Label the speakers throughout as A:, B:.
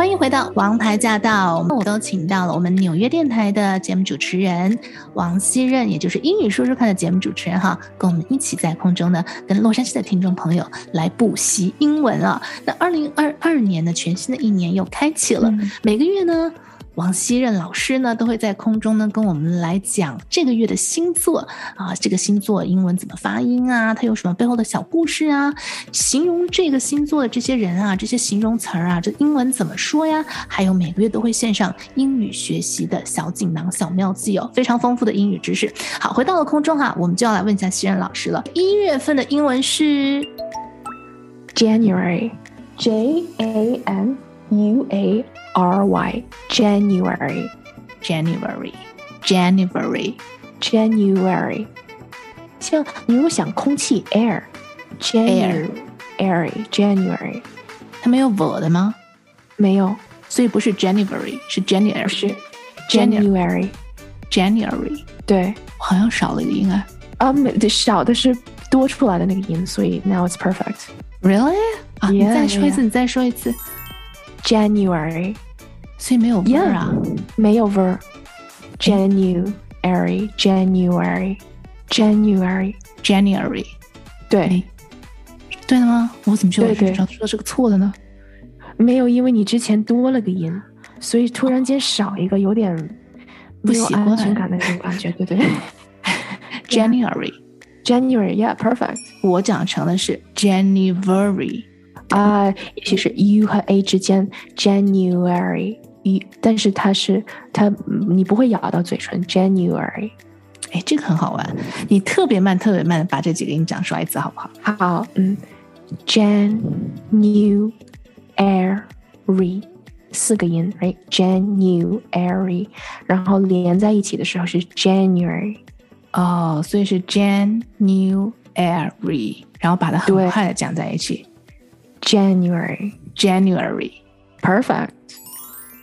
A: 欢迎回到《王牌驾到》，我都请到了我们纽约电台的节目主持人王希任，也就是英语说说看的节目主持人哈，跟我们一起在空中呢，跟洛杉矶的听众朋友来补习英文啊。那二零二二年呢，全新的一年又开启了，每个月呢。王希任老师呢，都会在空中呢跟我们来讲这个月的星座啊，这个星座英文怎么发音啊？它有什么背后的小故事啊？形容这个星座的这些人啊，这些形容词儿啊，这英文怎么说呀？还有每个月都会献上英语学习的小锦囊、小妙计哦，非常丰富的英语知识。好，回到了空中哈，我们就要来问一下希任老师了。一月份的英文是
B: January，J A N U A。R y。R Y January
A: January January
B: January，像你如果想空气 air January January，
A: 它没有 v 的吗？
B: 没有，
A: 所以不是 January，是 January，
B: 是 January
A: January，
B: 对，
A: 好像少了一个音啊。
B: 啊，没，少的是多出来的那个音，所以 now it's
A: perfect。Really？啊，你再说一次，你再说一次。
B: January，
A: 所以没有 ver 啊，
B: 没有 ver。January，January，January，January，对，
A: 对了吗？我怎么觉得我说的是个错的呢？
B: 没有，因为你之前多了个音，所以突然间少一个，有点
A: 不习惯
B: 感的那种感觉，对对。
A: January，January，Yeah，perfect。我讲成的是 January。
B: 啊，也许是 u 和 a 之间 January，但是它是它你不会咬到嘴唇 January，
A: 哎，这个很好玩，你特别慢特别慢的把这几个音讲出来一次好不好？
B: 好，嗯，January 四个音，right？January，然后连在一起的时候是 January，
A: 哦，所以是 January，然后把它很快的讲在一起。
B: January,
A: January,
B: perfect。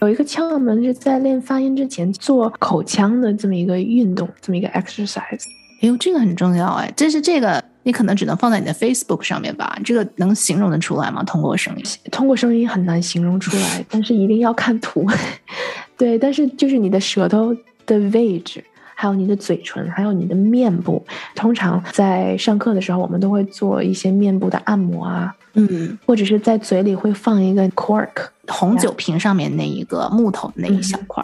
B: 有一个窍门是在练发音之前做口腔的这么一个运动，这么一个 exercise。
A: 哎呦，这个很重要哎！但是这个你可能只能放在你的 Facebook 上面吧？这个能形容得出来吗？通过声音？
B: 通过声音很难形容出来，但是一定要看图。对，但是就是你的舌头的位置。还有你的嘴唇，还有你的面部。通常在上课的时候，我们都会做一些面部的按摩啊，
A: 嗯，
B: 或者是在嘴里会放一个 cork，
A: 红酒瓶上面那一个木头那一小块。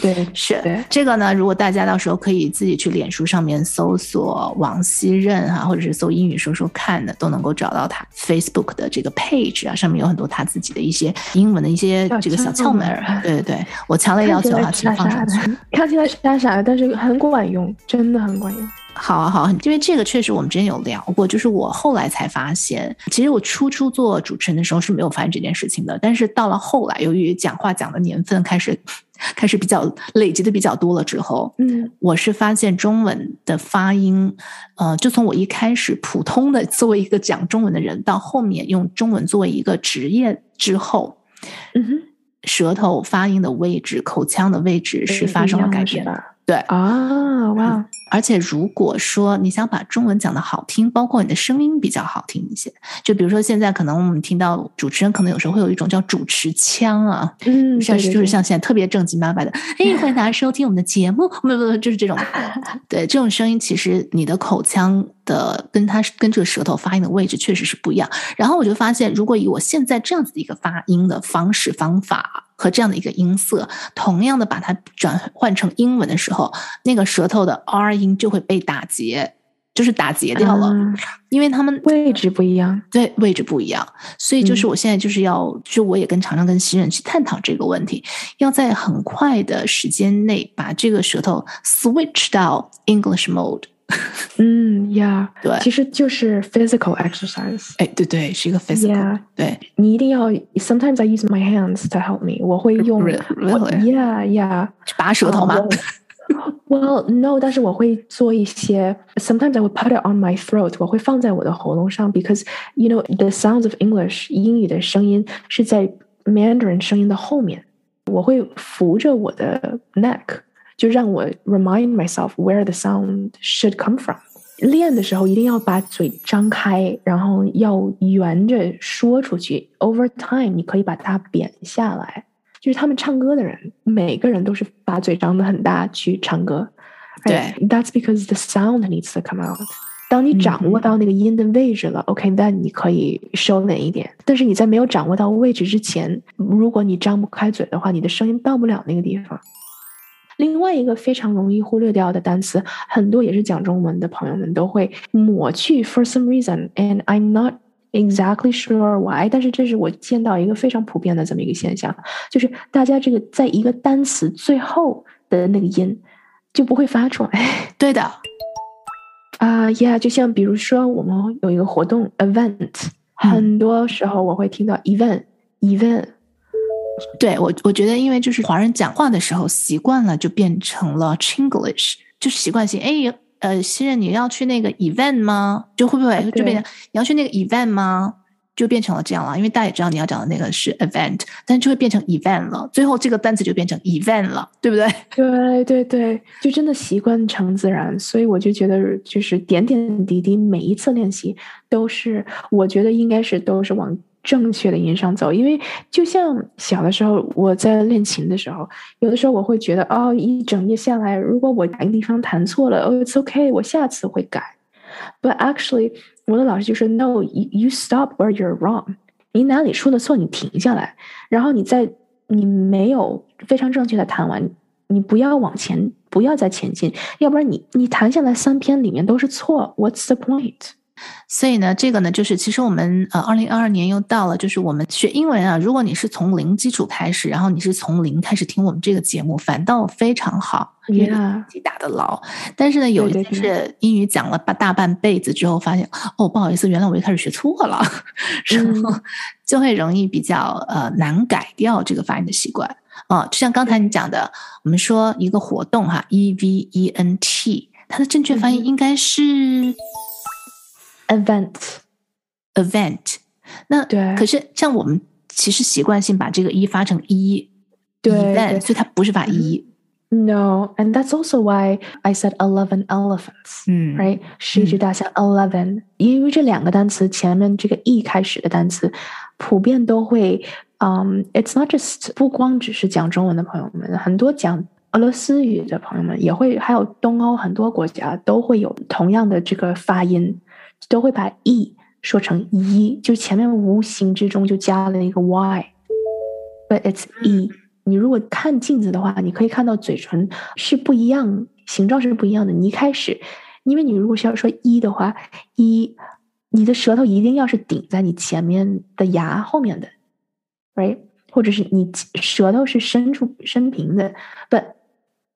A: 对
B: 对
A: 是这个呢。如果大家到时候可以自己去脸书上面搜索王熙任哈，或者是搜英语说说看的，都能够找到他 Facebook 的这个 page 啊，上面有很多他自己的一些英文的一些这个小窍门儿。对对对，我强烈要求他去放上去。
B: 看起来傻傻的，但是很管用，真的很管用。
A: 好啊好，因为这个确实我们之前有聊过，就是我后来才发现，其实我初初做主持人的时候是没有发现这件事情的，但是到了后来，由于讲话讲的年份开始。开始比较累积的比较多了之后，
B: 嗯，
A: 我是发现中文的发音，呃，就从我一开始普通的作为一个讲中文的人，到后面用中文作为一个职业之后，
B: 嗯哼，
A: 舌头发音的位置、口腔的位置是发生了改变。对
B: 啊，哇！
A: 而且如果说你想把中文讲的好听，包括你的声音比较好听一些，就比如说现在可能我们听到主持人可能有时候会有一种叫主持腔啊，
B: 嗯，
A: 像就是像现在特别正经八百的，哎，欢迎大家收听我们的节目，不不不，就是这种，对，这种声音其实你的口腔的跟它跟这个舌头发音的位置确实是不一样。然后我就发现，如果以我现在这样子的一个发音的方式方法。和这样的一个音色，同样的把它转换成英文的时候，那个舌头的 R 音就会被打结，就是打结掉了，因为他们
B: 位置不一样，
A: 对，位置不一样，所以就是我现在就是要，就我也跟常常跟新人去探讨这个问题，要在很快的时间内把这个舌头 switch 到 English mode。
B: 嗯呀，
A: 对，
B: 其实就是 physical exercise。
A: 哎，对对，是一个 physical。对，
B: 你一定要。Sometimes I use my hands to help me。我会用，Yeah，Yeah，
A: 拔舌头吗？
B: Well, no，但是我会做一些。Sometimes I would put it on my throat。我会放在我的喉咙上，because you know the sounds of English，英语的声音是在 Mandarin 声音的后面，我会扶着我的 neck， 就让我 remind myself where the sound should come from。练的时候一定要把嘴张开，然后要圆着说出去。Over time，你可以把它扁下来。就是他们唱歌的人，每个人都是把嘴张得很大去唱歌。
A: 对
B: ，That's because the sound needs to come out。当你掌握到那个音的位置了，OK，那你可以收敛一点。但是你在没有掌握到位置之前，如果你张不开嘴的话，你的声音到不了那个地方。另外一个非常容易忽略掉的单词，很多也是讲中文的朋友们都会抹去，for some reason，and I'm not exactly sure why。但是这是我见到一个非常普遍的这么一个现象，就是大家这个在一个单词最后的那个音就不会发出来。
A: 对的，
B: 啊，Yeah，就像比如说我们有一个活动 event，很多时候我会听到 event，event。
A: 对我，我觉得因为就是华人讲话的时候习惯了，就变成了 Chinglish，就是习惯性。哎，呃，新人你要去那个 event 吗？就会不会就变成你要去那个 event 吗？就变成了这样了。因为大家也知道你要讲的那个是 event，但就会变成 event 了。最后这个单词就变成 event 了，对不对？
B: 对对对，就真的习惯成自然。所以我就觉得，就是点点滴滴，每一次练习都是，我觉得应该是都是往。正确的音上走，因为就像小的时候我在练琴的时候，有的时候我会觉得哦，一整夜下来，如果我哪个地方弹错了，哦，it's okay，我下次会改。But actually，我的老师就说，No，you you stop where you're wrong，你哪里出了错，你停下来，然后你在你没有非常正确的弹完，你不要往前，不要再前进，要不然你你弹下来三篇里面都是错，What's the point？
A: 所以呢，这个呢，就是其实我们呃，二零二二年又到了，就是我们学英文啊。如果你是从零基础开始，然后你是从零开始听我们这个节目，反倒非常好，因为自己打的牢。但是呢，有一些是英语讲了大大半辈子之后，发现哦，不好意思，原来我一开始学错了，然后 就会容易比较呃难改掉这个发音的习惯啊。就像刚才你讲的，我们说一个活动哈，E V E N T，它的正确发音应该是。
B: event，event，
A: 那
B: 对，
A: 可是像我们其实习惯性把这个一发成一，
B: 对
A: ，event，所以它不是发一。
B: No, and that's also why I said eleven elephants.
A: 嗯
B: ，right，十一只大象 eleven，因为这两个单词前面这个 e 开始的单词，普遍都会，嗯，it's not just 不光只是讲中文的朋友们，很多讲俄罗斯语的朋友们也会，还有东欧很多国家都会有同样的这个发音。都会把 e 说成一，就前面无形之中就加了一个 y，but it's e。你如果看镜子的话，你可以看到嘴唇是不一样，形状是不一样的。你一开始，因为你如果需要说一的话，一，你的舌头一定要是顶在你前面的牙后面的，right？或者是你舌头是伸出伸平的，but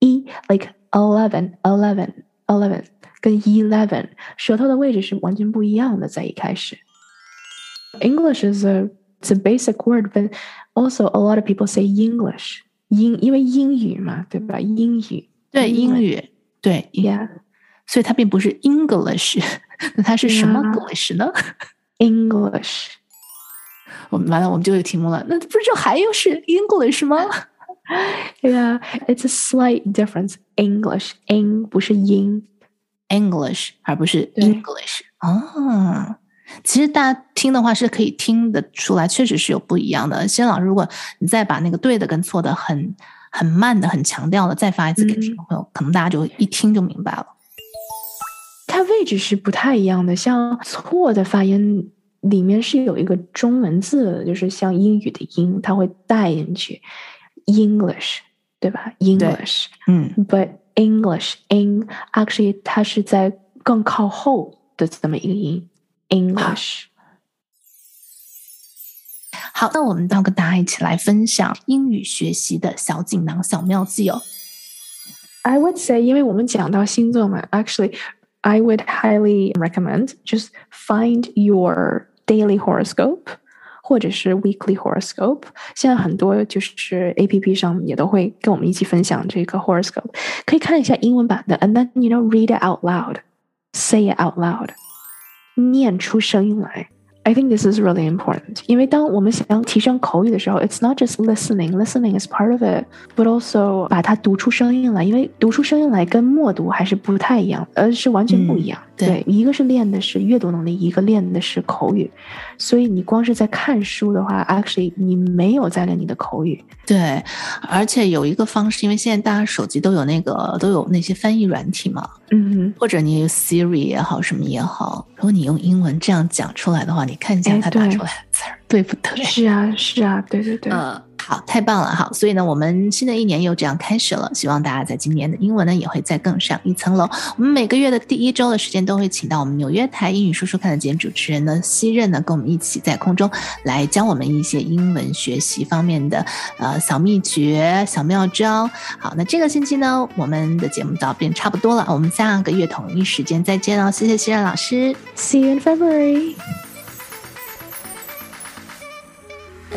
B: 一 like eleven eleven eleven。跟 eleven 舌头的位置是完全不一样的，在一开始。English is a it's a basic word, but also a lot of people say English 英，因为英语嘛，对吧？英语
A: 对英语对，
B: Yeah，
A: 所以它并不是 English，那它是什么 English 呢？
B: English，
A: 我们完了，我们就有题目了。那不是就还有是 English 吗？
B: Yeah，it's a slight difference. English，英不是英。
A: English 而不是 English 啊，其实大家听的话是可以听得出来，确实是有不一样的。先老师，如果你再把那个对的跟错的很很慢的、很强调的再发一次给听众朋友，可能大家就一听就明白了。
B: 它位置是不太一样的，像错的发音里面是有一个中文字，就是像英语的音，它会带进去。English，对吧？English，
A: 嗯
B: ，But English in actually 它是在更靠后的这么一个音，English。
A: 好，那我们要跟大家一起来分享英语学习的小锦囊、小妙计哦。
B: I would say，因为我们讲到星座嘛，actually I would highly recommend just find your daily horoscope 或者是 weekly horoscope，现在很多就是 A P P 上也都会跟我们一起分享这个 horoscope，可以看一下英文版的，and then you know read it out loud，say it out loud，念出声音来。I think this is really important. 因为当我们想要提升口语的时候，it's not just listening. Listening is part of it, but also 把它读出声音来。因为读出声音来跟默读还是不太一样，呃是完全不一样。对，一个是练的是阅读能力，一个练的是口语。所以你光是在看书的话，actually 你没有在练你的口语。
A: 对，而且有一个方式，因为现在大家手机都有那个都有那些翻译软体嘛，
B: 嗯，
A: 或者你 Siri 也好，什么也好，如果你用英文这样讲出来的话，你看一下他打出来的字儿，对不对？
B: 是啊，是啊，对对对。
A: 好，太棒了！好，所以呢，我们新的一年又这样开始了。希望大家在今年的英文呢，也会再更上一层楼。我们每个月的第一周的时间，都会请到我们纽约台英语说说看的节目主持人呢，西任呢，跟我们一起在空中来教我们一些英文学习方面的呃小秘诀、小妙招。好，那这个星期呢，我们的节目到这边差不多了，我们下个月同一时间再见哦！谢谢西任老师
B: ，See you in February。